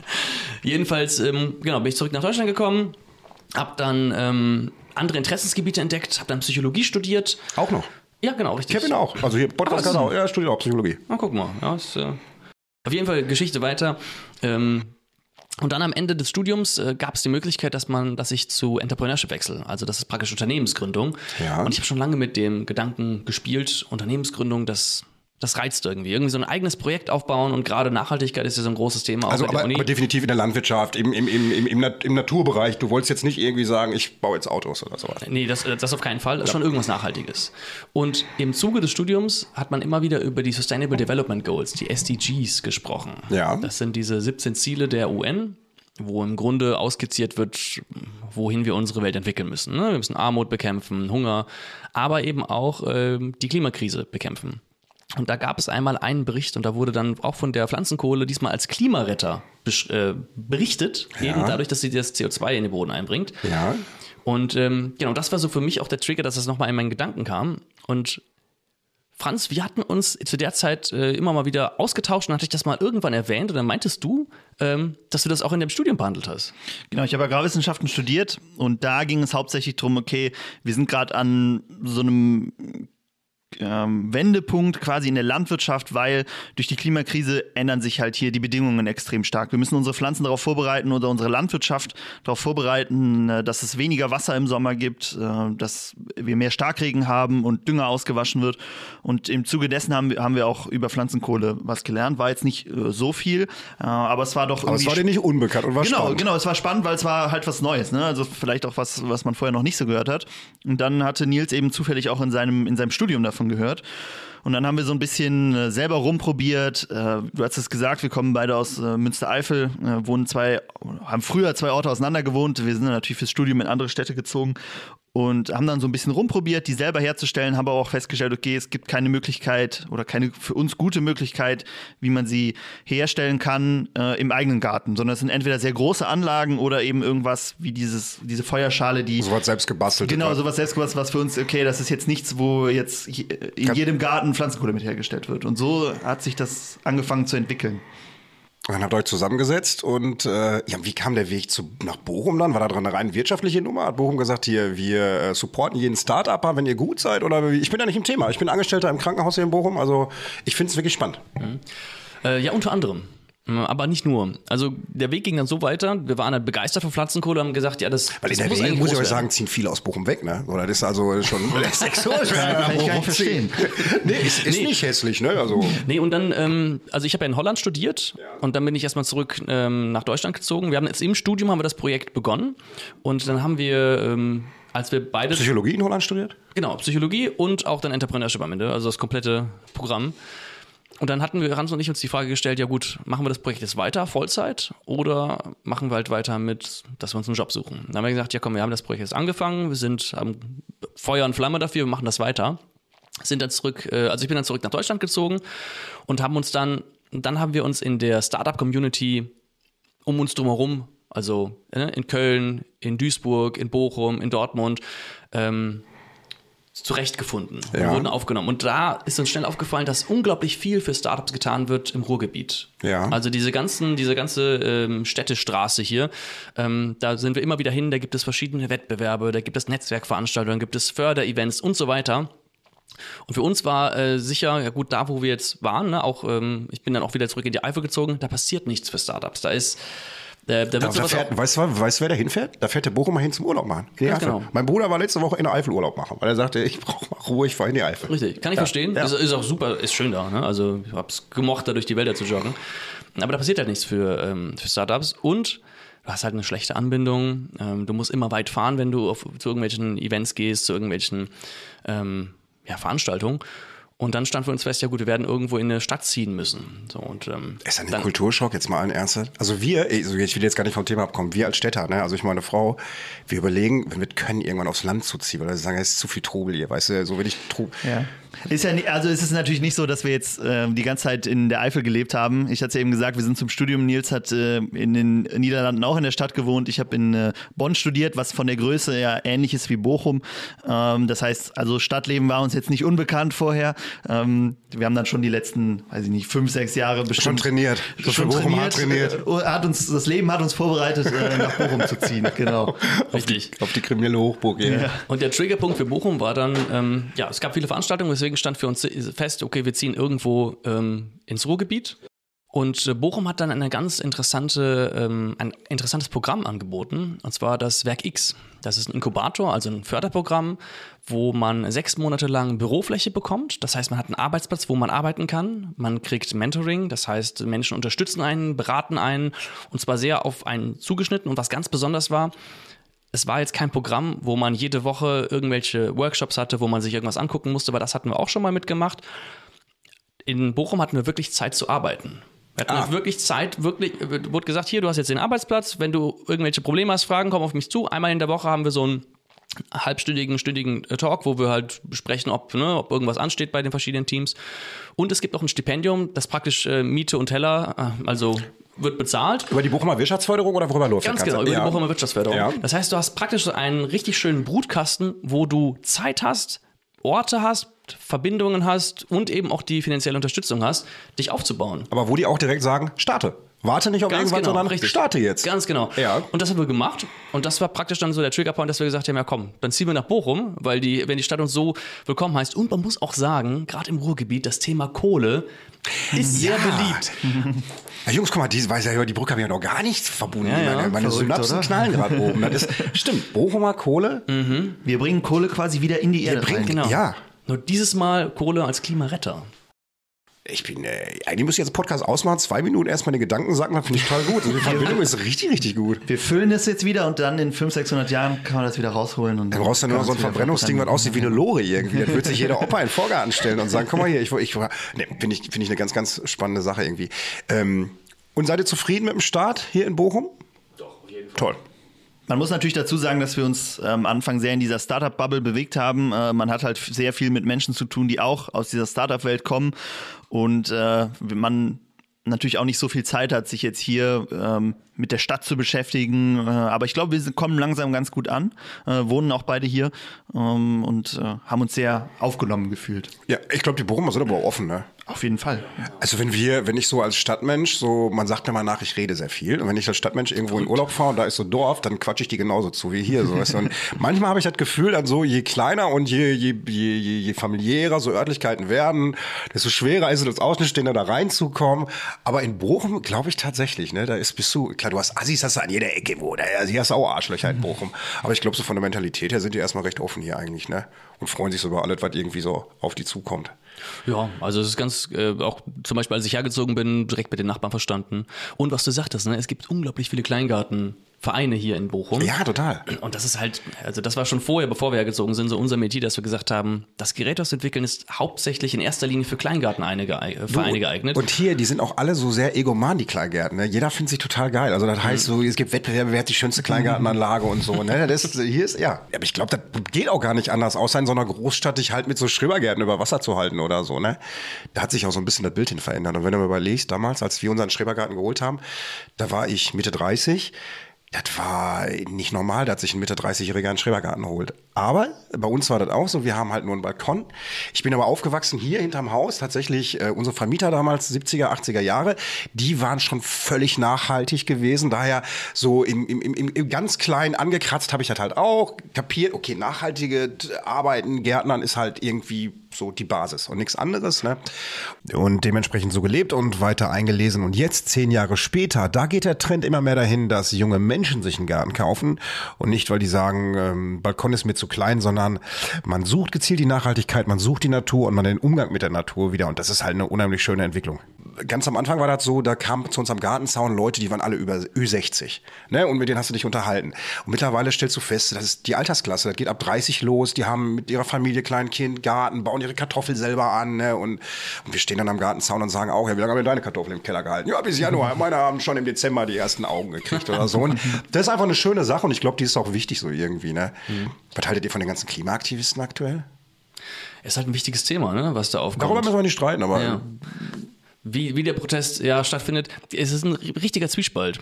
Jedenfalls, ähm, genau, bin ich zurück nach Deutschland gekommen, habe dann ähm, andere Interessensgebiete entdeckt, habe dann Psychologie studiert. Auch noch. Ja, genau, richtig. Kevin auch. Also hier Podcast Ah, kann auch. Er studiert auch Psychologie. Na, guck mal. Ja, ist, äh, auf jeden Fall Geschichte weiter. Ähm, und dann am Ende des Studiums äh, gab es die Möglichkeit, dass man, dass ich zu Entrepreneurship wechsle. Also das ist praktisch Unternehmensgründung. Ja. Und ich habe schon lange mit dem Gedanken gespielt, Unternehmensgründung, das, das reizt irgendwie. Irgendwie so ein eigenes Projekt aufbauen und gerade Nachhaltigkeit ist ja so ein großes Thema. Also aber, aber definitiv in der Landwirtschaft, im, im, im, im, im, Nat- im Naturbereich. Du wolltest jetzt nicht irgendwie sagen, ich baue jetzt Autos oder sowas. Nee, das, das auf keinen Fall. Das ist schon irgendwas Nachhaltiges. Und im Zuge des Studiums hat man immer wieder über die Sustainable Development Goals, die SDGs, gesprochen. Ja. Das sind diese 17 Ziele der UN, wo im Grunde ausskizziert wird, wohin wir unsere Welt entwickeln müssen. ne? Wir müssen Armut bekämpfen, Hunger, aber eben auch ähm, die Klimakrise bekämpfen. Und da gab es einmal einen Bericht und da wurde dann auch von der Pflanzenkohle diesmal als Klimaretter äh, berichtet, eben dadurch, dass sie das CO2 in den Boden einbringt. Ja. Und ähm, genau, das war so für mich auch der Trigger, dass das nochmal in meinen Gedanken kam. Und Franz, wir hatten uns zu der Zeit äh, immer mal wieder ausgetauscht und hatte ich das mal irgendwann erwähnt und dann meintest du, ähm, dass du das auch in dem Studium behandelt hast. Genau, ich habe Agrarwissenschaften studiert und da ging es hauptsächlich darum, okay, wir sind gerade an so einem ähm, Wendepunkt quasi in der Landwirtschaft, weil durch die Klimakrise ändern sich halt hier die Bedingungen extrem stark. Wir müssen unsere Pflanzen darauf vorbereiten oder unsere Landwirtschaft darauf vorbereiten, äh, dass es weniger Wasser im Sommer gibt, äh, dass wir mehr Starkregen haben und Dünger ausgewaschen wird. Und im Zuge dessen haben wir, haben wir auch über Pflanzenkohle was gelernt. War jetzt nicht äh, so viel, äh, aber es war doch Aber es war dir nicht unbekannt und war Genau, spannend. genau, es war spannend, weil es war halt was Neues, ne? Also vielleicht auch was, was man vorher noch nicht so gehört hat. Und dann hatte Nils eben zufällig auch in seinem, in seinem Studium davon gehört. Und dann haben wir so ein bisschen äh, selber rumprobiert. Äh, du hast es gesagt, wir kommen beide aus äh, Münstereifel, wohnen zwei, haben früher zwei Orte auseinander gewohnt. Wir sind dann natürlich fürs Studium in andere Städte gezogen und haben dann so ein bisschen rumprobiert, die selber herzustellen, haben aber auch festgestellt, okay, es gibt keine Möglichkeit oder keine für uns gute Möglichkeit, wie man sie herstellen kann äh, im eigenen Garten, sondern es sind entweder sehr große Anlagen oder eben irgendwas wie dieses, diese Feuerschale, die So was selbst gebastelt. Genau, sowas selbst was, was für uns, okay, das ist jetzt nichts, wo jetzt je- in jedem Garten Pflanzenkohle mit hergestellt wird. Und so hat sich das angefangen zu entwickeln. Dann habt ihr euch zusammengesetzt und äh, ja, wie kam der Weg zu, nach Bochum dann? War da dran eine rein wirtschaftliche Nummer? Hat Bochum gesagt, hier, wir äh, supporten jeden Start-Upper, wenn ihr gut seid? Oder ich bin da nicht im Thema. Ich bin Angestellter im Krankenhaus hier in Bochum, also ich finde es wirklich spannend. Äh, ja, unter anderem. Aber nicht nur. Also der Weg ging dann so weiter. Wir waren halt begeistert von Pflanzenkohle und haben gesagt, ja, das, Weil in das der muss Regel, muss ich euch sagen, ziehen viele aus Bochum weg, ne? Oder das ist also schon exotisch. Kann ich gar nicht verstehen. nee, ist, ist Nee. nicht hässlich, ne? Also Nee, und dann, ähm, also ich habe ja in Holland studiert und dann bin ich erstmal zurück ähm, nach Deutschland gezogen. Wir haben jetzt im Studium haben wir das Projekt begonnen und dann haben wir, ähm, als wir beide Psychologie in Holland studiert? Genau, Psychologie und auch dann Entrepreneurship am Ende, also das komplette Programm. Und dann hatten wir, Hans und ich, uns die Frage gestellt, ja gut, machen wir das Projekt jetzt weiter, Vollzeit, oder machen wir halt weiter mit, dass wir uns einen Job suchen? Dann haben wir gesagt, ja komm, wir haben das Projekt jetzt angefangen, wir sind haben Feuer und Flamme dafür, wir machen das weiter. Sind dann zurück, äh, also ich bin dann zurück nach Deutschland gezogen und haben uns dann, dann haben wir uns in der Startup-Community um uns drumherum, also äh, in Köln, in Duisburg, in Bochum, in Dortmund, ähm, zurechtgefunden und Ja. wurden aufgenommen. Und da ist uns schnell aufgefallen, dass unglaublich viel für Startups getan wird im Ruhrgebiet. Ja. Also diese ganzen, diese ganze ähm, Städtestraße hier, ähm, da sind wir immer wieder hin, da gibt es verschiedene Wettbewerbe, da gibt es Netzwerkveranstaltungen, gibt es Förderevents und so weiter. Und für uns war äh, sicher, ja gut, da wo wir jetzt waren, ne, auch ähm, ich bin dann auch wieder zurück in die Eifel gezogen, da passiert nichts für Startups. Da ist, da Da, da auch, fährt, weißt, du, weißt du, wer da hinfährt? Da fährt der Bochumer hin zum Urlaub machen. In die Ganz Eifel. genau. Mein Bruder war letzte Woche in der Eifel Urlaub machen, weil er sagte, ich brauche mal Ruhe, ich fahre in die Eifel. Richtig, kann ich verstehen. ja. Ist, ist auch super, ist schön da. Ne? Also ich hab's gemocht, da durch die Wälder zu joggen. Aber da passiert halt nichts für, ähm, für Startups. Und du hast halt eine schlechte Anbindung. Ähm, du musst immer weit fahren, wenn du auf, zu irgendwelchen Events gehst, zu irgendwelchen ähm, ja, Veranstaltungen. Und dann stand für uns fest, ja gut, wir werden irgendwo in eine Stadt ziehen müssen. So, und, ähm, Ist ein dann, Kulturschock jetzt mal ein Ernst? Also wir, also ich will jetzt gar nicht vom Thema abkommen, wir als Städter, ne? also ich meine Frau, wir überlegen, wenn wir können, irgendwann aufs Land zu ziehen, weil wir sagen, es ist zu viel Trubel hier, weißt du, so wenig Trubel. Ja. Ist ja nicht, also es ist natürlich nicht so, dass wir jetzt äh, die ganze Zeit in der Eifel gelebt haben. Ich hatte es ja eben gesagt, wir sind zum Studium. Nils hat äh, in den Niederlanden auch in der Stadt gewohnt. Ich habe in äh, Bonn studiert, was von der Größe ja ähnlich ist wie Bochum. Ähm, das heißt, also Stadtleben war uns jetzt nicht unbekannt vorher. Ähm, wir haben dann schon die letzten, weiß ich nicht, fünf, sechs Jahre bestimmt Schon trainiert. So für Bochum hart trainiert. Äh, hat uns, das Leben hat uns vorbereitet, äh, nach Bochum zu ziehen. Genau. richtig. Auf die kriminelle Hochburg gehen. Und der Triggerpunkt für Bochum war dann, ähm, ja, es gab viele Veranstaltungen, deswegen stand für uns fest, okay, wir ziehen irgendwo ähm, ins Ruhrgebiet. Und äh, Bochum hat dann eine ganz interessante, ähm, ein interessantes Programm angeboten, und zwar das Werk X. Das ist ein Inkubator, also ein Förderprogramm, wo man sechs Monate lang Bürofläche bekommt. Das heißt, man hat einen Arbeitsplatz, wo man arbeiten kann. Man kriegt Mentoring, das heißt, Menschen unterstützen einen, beraten einen, und zwar sehr auf einen zugeschnitten. Und was ganz besonders war, es war jetzt kein Programm, wo man jede Woche irgendwelche Workshops hatte, wo man sich irgendwas angucken musste, weil das hatten wir auch schon mal mitgemacht. In Bochum hatten wir wirklich Zeit zu arbeiten. Wir hatten Ah. wirklich Zeit, wirklich, wurde gesagt, hier, du hast jetzt den Arbeitsplatz, wenn du irgendwelche Probleme hast, Fragen, komm auf mich zu. Einmal in der Woche haben wir so einen halbstündigen, stündigen äh, Talk, wo wir halt besprechen, ob, ne, ob irgendwas ansteht bei den verschiedenen Teams. Und es gibt auch ein Stipendium, das praktisch äh, Miete und Teller, äh, also wird bezahlt. Über die Bochumer Wirtschaftsförderung oder worüber läuft Ganz genau, über Ja. die Bochumer Wirtschaftsförderung. Ja. Das heißt, du hast praktisch so einen richtig schönen Brutkasten, wo du Zeit hast, Orte hast, Verbindungen hast und eben auch die finanzielle Unterstützung hast, dich aufzubauen. Aber wo die auch direkt sagen, starte. Warte nicht auf Ganz irgendwas, genau, sondern richtig. starte jetzt. Ganz genau. Ja. Und das haben wir gemacht. Und das war praktisch dann so der Triggerpoint, dass wir gesagt haben, ja komm, dann ziehen wir nach Bochum, weil die, wenn die Stadt uns so willkommen heißt. Und man muss auch sagen, gerade im Ruhrgebiet, das Thema Kohle ist sehr beliebt. Ja, Jungs, guck mal, die, weiß ja, die Brücke habe ich ja noch gar nicht verbunden. Ja, ja, meine meine verrückt, Synapsen oder? knallen gerade oben. Das ist, stimmt, Bochumer Kohle. Wir bringen Kohle quasi wieder in die Erde bringen- rein. Genau. Ja. Nur dieses Mal Kohle als Klimaretter. Ich bin, äh, eigentlich muss ich jetzt Podcast ausmachen, zwei Minuten erstmal die Gedanken sagen, finde ich total gut. Also die Verbindung ist richtig, richtig gut. Wir füllen das jetzt wieder und dann in 500, 600 Jahren kann man das wieder rausholen. Und Dann brauchst du nur noch so ein Verbrennungsding, was aussieht wie eine Lore irgendwie. Das wird sich jeder Opa in den Vorgarten stellen und sagen, guck mal hier, ich, ich ne, finde ich, finde ich eine ganz, ganz spannende Sache irgendwie. Ähm, und seid ihr zufrieden mit dem Start hier in Bochum? Doch, auf jeden Fall. Toll. Man muss natürlich dazu sagen, dass wir uns ähm, am Anfang sehr in dieser Startup-Bubble bewegt haben. Äh, man hat halt sehr viel mit Menschen zu tun, die auch aus dieser Startup-Welt kommen. Und äh, man natürlich auch nicht so viel Zeit hat, sich jetzt hier ähm, mit der Stadt zu beschäftigen. Äh, aber ich glaube, wir kommen langsam ganz gut an, wohnen auch beide hier ähm, und haben uns sehr aufgenommen gefühlt. Ja, ich glaube, die Bochumer sind aber auch offen, ne? Auf jeden Fall. Also wenn wir, wenn ich so als Stadtmensch, so, man sagt mir mal nach, ich rede sehr viel. Und wenn ich als Stadtmensch irgendwo in Urlaub fahre und da ist so Dorf, dann quatsche ich die genauso zu wie hier. So. weißt du. Und manchmal habe ich das Gefühl, dann so, je kleiner und je, je, je, je, je familiärer so Örtlichkeiten werden, desto schwerer ist es als Außenstehender da reinzukommen. Aber in Bochum glaube ich tatsächlich, ne, da ist bist du, klar, du hast Assis hast du an jeder Ecke, wo, da also hast du auch Arschlöcher in Bochum. Aber ich glaube, so von der Mentalität her sind die erstmal recht offen hier eigentlich, ne? Und freuen sich so über alles, was irgendwie so auf die zukommt. Ja, also es ist ganz, äh, auch zum Beispiel, als ich hergezogen bin, direkt mit den Nachbarn verstanden. Und was du sagtest, ne, es gibt unglaublich viele Kleingartenvereine hier in Bochum. Ja, total. Und das ist halt, also das war schon vorher, bevor wir hergezogen sind, so unser Metier, dass wir gesagt haben, das Gerät, wir entwickeln, ist hauptsächlich in erster Linie für Kleingartenvereine geeignet. äh, Vereine geeignet. Und hier, die sind auch alle so sehr egoman, die Kleingärten. Ne? Jeder findet sich total geil. Also das heißt so, es gibt Wettbewerbe, wer hat die schönste Kleingartenanlage und so. Ne? Das ist, hier ist, ja. Aber ich glaube, das geht auch gar nicht anders, außer in so einer Großstadt dich halt mit so Schrebergärten über Wasser zu halten oder so. Ne? Da hat sich auch so ein bisschen das Bild hin verändert. Und wenn du mal überlegst, damals, als wir unseren Schrebergarten geholt haben, da war ich Mitte 30. Das war nicht normal, dass sich ein Mitte 30-Jähriger einen Schrebergarten holt. Aber bei uns war das auch so, wir haben halt nur einen Balkon. Ich bin aber aufgewachsen hier hinterm Haus, tatsächlich äh, unsere Vermieter damals, 70er, 80er Jahre, die waren schon völlig nachhaltig gewesen. Daher so im, im, im, im ganz kleinen angekratzt habe ich das halt auch kapiert. Okay, nachhaltige Arbeiten, Gärtnern ist halt irgendwie so die Basis und nichts anderes. Ne? Und dementsprechend so gelebt und weiter eingelesen. Und jetzt, zehn Jahre später, da geht der Trend immer mehr dahin, dass junge Menschen sich einen Garten kaufen. Und nicht, weil die sagen, ähm, Balkon ist mir zu klein, sondern man sucht gezielt die Nachhaltigkeit, man sucht die Natur und man den Umgang mit der Natur wieder. Und das ist halt eine unheimlich schöne Entwicklung. Ganz am Anfang war das so, da kamen zu uns am Gartenzaun Leute, die waren alle über Ü60. Ne? Und mit denen hast du dich unterhalten. Und mittlerweile stellst du fest, das ist die Altersklasse, das geht ab 30 los, die haben mit ihrer Familie klein Kind, Garten, bauen ihre Kartoffeln selber an. Ne? Und, und wir stehen dann am Gartenzaun und sagen auch, ja, wie lange haben wir deine Kartoffeln im Keller gehalten? Ja, bis Januar. Meine haben schon im Dezember die ersten Augen gekriegt oder so. Und das ist einfach eine schöne Sache und ich glaube, die ist auch wichtig so irgendwie. Ne? Was haltet ihr von den ganzen Klimaaktivisten aktuell? ist halt ein wichtiges Thema, ne, was da aufkommt. Darüber müssen wir nicht streiten, aber Ja. Wie, wie der Protest ja stattfindet, es ist ein richtiger Zwiespalt.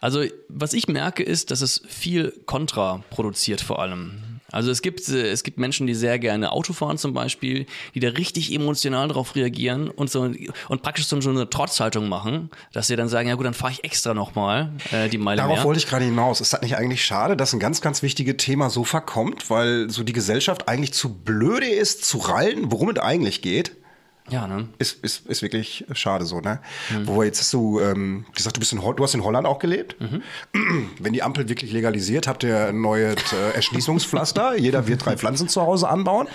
Also, was ich merke, ist, dass es viel Kontra produziert vor allem. Also es gibt, äh, es gibt Menschen, die sehr gerne Auto fahren zum Beispiel, die da richtig emotional darauf reagieren und so und praktisch so eine Trotzhaltung machen, dass sie dann sagen, ja gut, dann fahre ich extra nochmal äh, die Meile Darauf mehr. wollte ich gerade hinaus. Ist das nicht eigentlich schade, dass ein ganz, ganz wichtiges Thema so verkommt, weil so die Gesellschaft eigentlich zu blöde ist, zu rallen, worum es eigentlich geht? Ja, ne? Ist, ist, ist wirklich schade so, ne? Wo jetzt hast du ähm, gesagt, du bist in Ho du hast in Holland auch gelebt. Wenn die Ampel wirklich legalisiert, habt ihr ein neues äh, Erschließungspflaster. Jeder wird drei Pflanzen zu Hause anbauen.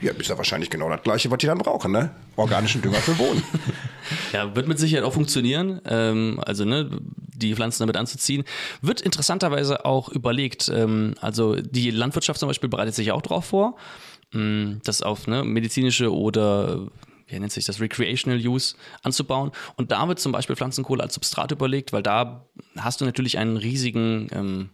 Ja, ist ja wahrscheinlich genau das gleiche, was die dann brauchen, ne? Organischen Dünger für Boden. Ja, wird mit Sicherheit auch funktionieren. Ähm, also ne, die Pflanzen damit anzuziehen. Wird interessanterweise auch überlegt. Ähm, also die Landwirtschaft zum Beispiel bereitet sich auch darauf vor, mh, das auf ne, medizinische oder wie nennt sich das, Recreational Use anzubauen. Und da wird zum Beispiel Pflanzenkohle als Substrat überlegt, weil da hast du natürlich einen riesigen ähm,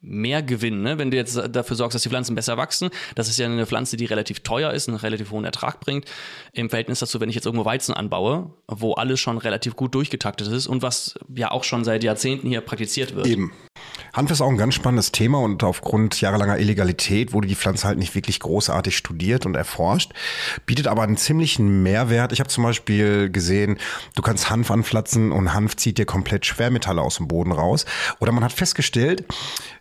Mehrgewinn, ne? wenn du jetzt dafür sorgst, dass die Pflanzen besser wachsen. Das ist ja eine Pflanze, die relativ teuer ist, einen relativ hohen Ertrag bringt. Im Verhältnis dazu, wenn ich jetzt irgendwo Weizen anbaue, wo alles schon relativ gut durchgetaktet ist und was ja auch schon seit Jahrzehnten hier praktiziert wird. Eben. Hanf ist auch ein ganz spannendes Thema und aufgrund jahrelanger Illegalität wurde die Pflanze halt nicht wirklich großartig studiert und erforscht, bietet aber einen ziemlichen Mehrwert. Ich habe zum Beispiel gesehen, du kannst Hanf anpflanzen und Hanf zieht dir komplett Schwermetalle aus dem Boden raus. Oder man hat festgestellt,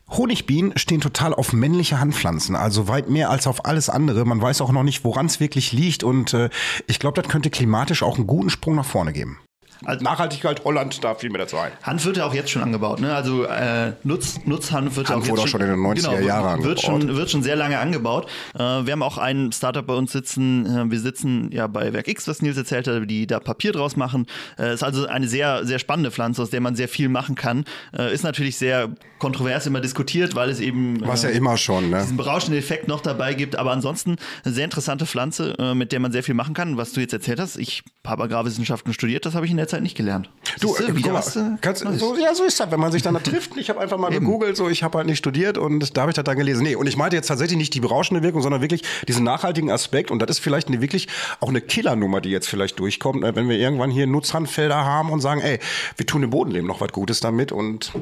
Honigbienen stehen total auf männliche Handpflanzen, also weit mehr als auf alles andere. Man weiß auch noch nicht, woran es wirklich liegt und äh, ich glaube, das könnte klimatisch auch einen guten Sprung nach vorne geben. Also Nachhaltigkeit, Holland, da viel mehr dazu ein. Hanf wird ja auch jetzt schon angebaut, ne? Also äh, Nutz, Nutzhanf wird ja auch Hanf jetzt wurde auch schon in den 90er genau, Jahren wird angebaut. schon, wird schon sehr lange angebaut. Äh, wir haben auch ein Startup bei uns sitzen. Äh, wir sitzen ja bei Werk X, was Nils erzählt hat, die da Papier draus machen. Äh, ist also eine sehr, sehr spannende Pflanze, aus der man sehr viel machen kann. Äh, ist natürlich sehr kontrovers immer diskutiert, weil es eben Was ja äh, immer schon, ne? diesen berauschenden Effekt noch dabei gibt. Aber ansonsten eine sehr interessante Pflanze, äh, mit der man sehr viel machen kann. Was du jetzt erzählt hast, ich habe Agrarwissenschaften studiert, das habe ich in der Zeit nicht gelernt. Du, Siehste, äh, wieder mal, was, äh, kannst, so, ja, so ist das, wenn man sich dann da trifft. Ich habe einfach mal gegoogelt, so ich habe halt nicht studiert und da habe ich das dann gelesen. Nee, und ich meinte jetzt tatsächlich nicht die berauschende Wirkung, sondern wirklich diesen nachhaltigen Aspekt. Und das ist vielleicht eine, wirklich auch eine Killernummer, die jetzt vielleicht durchkommt, äh, wenn wir irgendwann hier Nutzhandfelder haben und sagen, ey, wir tun dem Bodenleben noch was Gutes damit und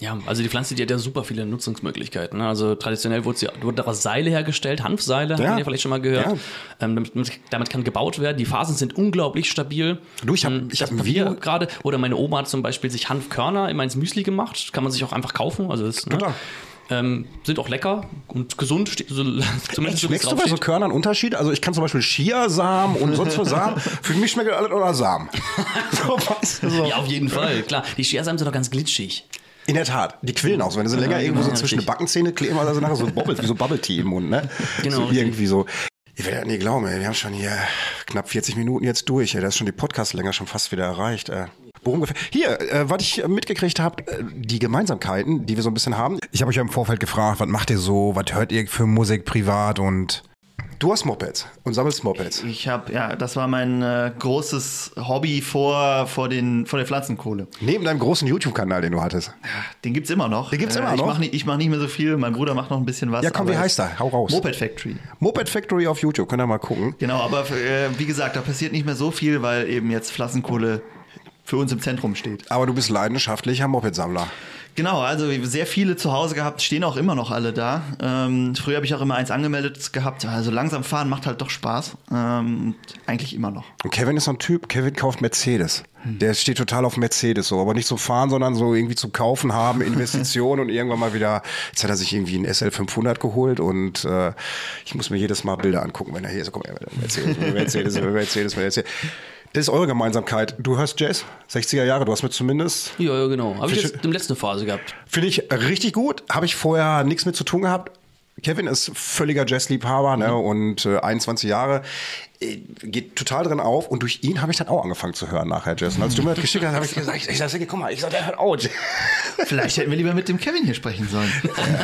Ja, also die Pflanze, die hat ja super viele Nutzungsmöglichkeiten. Ne? Also traditionell wurde, sie, wurde daraus Seile hergestellt, Hanfseile, Ja. haben wir vielleicht schon mal gehört. Ja. Ähm, damit, damit kann gebaut werden. Die Phasen sind unglaublich stabil. Du, ich hab- Ähm, ich hab ein Video- gerade. Oder meine Oma hat zum Beispiel sich Hanfkörner immer ins Müsli gemacht. Kann man sich auch einfach kaufen. Also das, ne? Klar. ähm, sind auch lecker und gesund. So, zumindest es Schmeckst du bei so. Körnern einen Unterschied? Also ich kann zum Beispiel Chiasamen und sonst was Samen. Für mich schmeckt alles oder Samen. so, weißt du, so. Ja, auf jeden Fall. Klar, die Chiasamen sind doch ganz glitschig. In der Tat, die quillen auch so. Wenn du sie länger Ja, irgendwo so genau, zwischen die richtig. Backenzähne kleben, also nachher so Bubble, wie so Bubble Tea im Mund, ne? Genau, So irgendwie so. Ich werde nie glauben, ey. Wir haben schon hier knapp 40 Minuten jetzt durch. Ey. Da ist schon die Podcast-Länge schon fast wieder erreicht. Ey. Worum gefällt? Hier, äh, was ich äh, mitgekriegt habe, äh, die Gemeinsamkeiten, die wir so ein bisschen haben. Ich habe euch ja im Vorfeld gefragt, was macht ihr so, was hört ihr für Musik privat und Du hast Mopeds und sammelst Mopeds. Ich habe, ja, das war mein äh, großes Hobby vor, vor, den, vor der Pflanzenkohle. Neben deinem großen YouTube-Kanal, den du hattest. Den gibt's immer noch. Den gibt's immer Ich noch? mache nicht, ich mach nicht mehr so viel. Mein Bruder macht noch ein bisschen was. Ja, komm, wie heißt er? Hau raus. Moped Factory. Moped Factory auf YouTube, könnt ihr mal gucken. Genau, aber äh, wie gesagt, da passiert nicht mehr so viel, weil eben jetzt Pflanzenkohle für uns im Zentrum steht. Aber du bist leidenschaftlicher Mopedsammler. Genau, also sehr viele zu Hause gehabt, stehen auch immer noch alle da. Ähm, früher habe ich auch immer eins angemeldet gehabt. Also langsam fahren macht halt doch Spaß. Ähm, eigentlich immer noch. Und Kevin ist so ein Typ, Kevin kauft Mercedes. Der steht total auf Mercedes, so, aber nicht zum Fahren, sondern so irgendwie zum Kaufen haben, Investitionen und irgendwann mal wieder. Jetzt hat er sich irgendwie einen SL 500 geholt und äh, ich muss mir jedes Mal Bilder angucken, wenn er hier ist. Guck mal, Mercedes, Mercedes, Mercedes, Mercedes. Das ist eure Gemeinsamkeit. Du hörst Jazz, 60er Jahre, du hast mir zumindest. Ja, ja, genau. Habe ich jetzt in der letzten Phase gehabt. Finde ich richtig gut. Habe ich vorher nichts mit zu tun gehabt. Kevin ist völliger Jazzliebhaber ne, und äh, 21 Jahre. Äh, Geht total drin auf und durch ihn habe ich dann auch angefangen zu hören nachher Jazz. Und als du mir das geschickt hast, habe ich gesagt, ich, ich sag, guck mal, ich sag, der hört auch. Vielleicht hätten wir lieber mit dem Kevin hier sprechen sollen.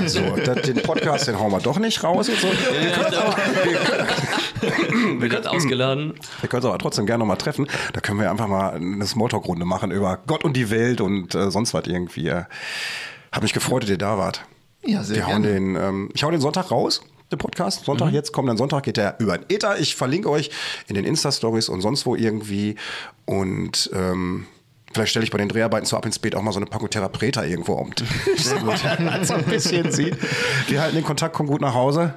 So, das, den Podcast, den hauen wir doch nicht raus. Jetzt so. Wir können es aber, wir, Wird das ausgeladen. wir können's aber trotzdem gerne noch mal treffen. Da können wir einfach mal eine Smalltalk-Runde machen über Gott und die Welt und äh, sonst was irgendwie. Äh, Hab mich gefreut, dass ihr da wart. Ja, sehr Wir hauen gerne. den, ähm, ich hau den Sonntag raus, den Podcast. Mhm. Sonntag jetzt kommt, dann Sonntag geht der über den Ether. Ich verlinke euch in den Insta-Stories und sonst wo irgendwie. Und ähm, vielleicht stelle ich bei den Dreharbeiten zu Ab ins Beet auch mal so eine Packung Therapreta irgendwo um. Sehr gut. so ein bisschen sieht. Wir halten den Kontakt, kommt gut nach Hause.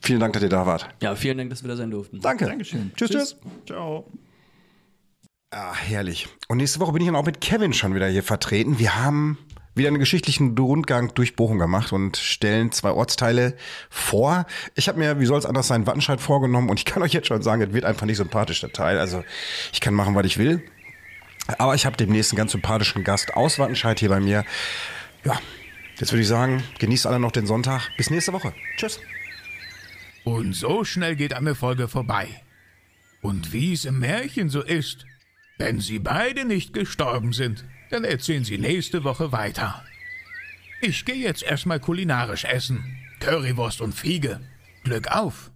Vielen Dank, dass ihr da wart. Ja, vielen Dank, dass wir da sein durften. Danke. Dankeschön. Tschüss, tschüss. Ciao. Ah, herrlich. Und nächste Woche bin ich dann auch mit Kevin schon wieder hier vertreten. Wir haben wieder einen geschichtlichen Rundgang durch Bochum gemacht und stellen zwei Ortsteile vor. Ich habe mir, wie soll es anders sein, Wattenscheid vorgenommen und ich kann euch jetzt schon sagen, es wird einfach nicht sympathisch, der Teil. Also ich kann machen, was ich will. Aber ich habe demnächst einen ganz sympathischen Gast aus Wattenscheid hier bei mir. Ja, jetzt würde ich sagen, genießt alle noch den Sonntag. Bis nächste Woche. Tschüss. Und so schnell geht eine Folge vorbei. Und wie es im Märchen so ist, wenn sie beide nicht gestorben sind, dann erzählen sie nächste Woche weiter. Ich gehe jetzt erstmal kulinarisch essen. Currywurst und Fiege. Glück auf!